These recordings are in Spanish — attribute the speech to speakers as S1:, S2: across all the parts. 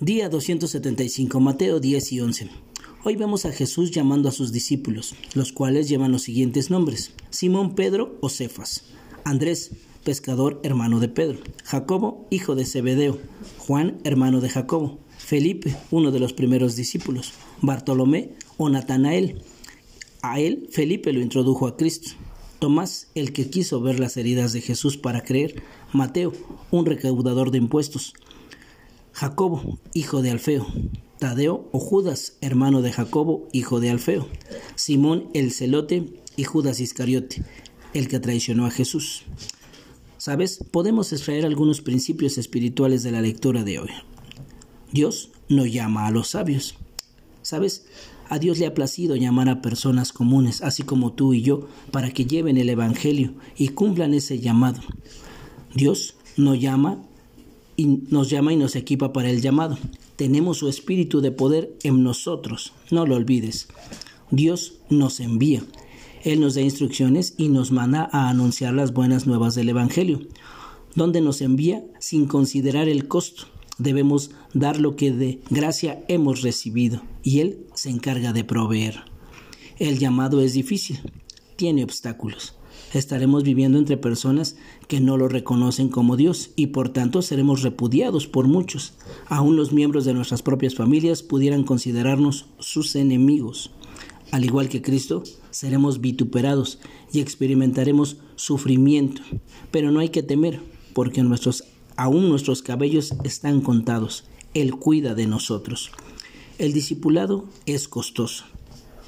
S1: Día 275, Mateo 10 y 11. Hoy vemos a Jesús llamando a sus discípulos, los cuales llevan los siguientes nombres: Simón Pedro o Cefas, Andrés, pescador hermano de Pedro, Jacobo, hijo de Zebedeo, Juan, hermano de Jacobo, Felipe, uno de los primeros discípulos, Bartolomé o Natanael. A él Felipe lo introdujo a Cristo. Tomás, el que quiso ver las heridas de Jesús para creer, Mateo, un recaudador de impuestos, Jacobo, hijo de Alfeo, Tadeo o Judas, hermano de Jacobo, hijo de Alfeo, Simón el celote y Judas Iscariote, el que traicionó a Jesús. ¿Sabes? Podemos extraer algunos principios espirituales de la lectura de hoy. Dios no llama a los sabios. ¿Sabes? A Dios le ha placido llamar a personas comunes, así como tú y yo, para que lleven el Evangelio y cumplan ese llamado. Dios no llama y nos llama y nos equipa para el llamado. Tenemos su espíritu de poder en nosotros, no lo olvides. Dios nos envía. Él nos da instrucciones y nos manda a anunciar las buenas nuevas del Evangelio, donde nos envía sin considerar el costo. Debemos dar lo que de gracia hemos recibido y Él se encarga de proveer. El llamado es difícil, tiene obstáculos estaremos viviendo entre personas que no lo reconocen como Dios y por tanto seremos repudiados por muchos. Aún los miembros de nuestras propias familias pudieran considerarnos sus enemigos. Al igual que Cristo, seremos vituperados y experimentaremos sufrimiento. Pero no hay que temer, porque nuestros, aún nuestros cabellos están contados. Él cuida de nosotros. El discipulado es costoso.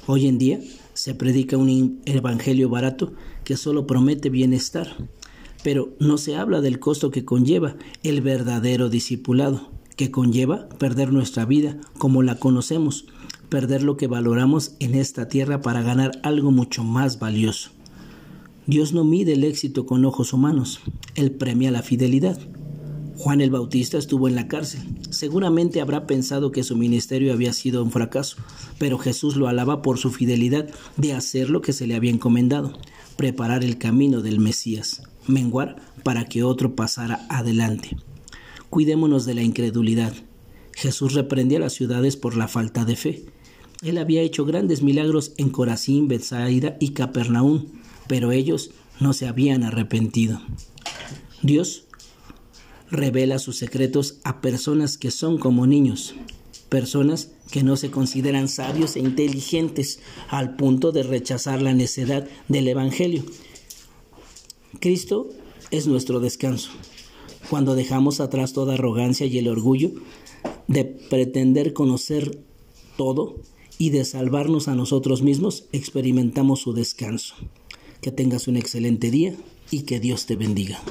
S1: Hoy en día se predica un evangelio barato que solo promete bienestar, pero no se habla del costo que conlleva el verdadero discipulado, que conlleva perder nuestra vida como la conocemos, perder lo que valoramos en esta tierra para ganar algo mucho más valioso. Dios no mide el éxito con ojos humanos, Él premia la fidelidad. Juan el Bautista estuvo en la cárcel. Seguramente habrá pensado que su ministerio había sido un fracaso, pero Jesús lo alaba por su fidelidad de hacer lo que se le había encomendado, preparar el camino del Mesías, menguar para que otro pasara adelante. Cuidémonos de la incredulidad. Jesús reprendía a las ciudades por la falta de fe. Él había hecho grandes milagros en Corazín, Bethsaida y Capernaum, pero ellos no se habían arrepentido. Dios revela sus secretos a personas que son como niños, personas que no se consideran sabios e inteligentes al punto de rechazar la necedad del Evangelio. Cristo es nuestro descanso. Cuando dejamos atrás toda arrogancia y el orgullo de pretender conocer todo y de salvarnos a nosotros mismos, experimentamos su descanso. Que tengas un excelente día y que Dios te bendiga.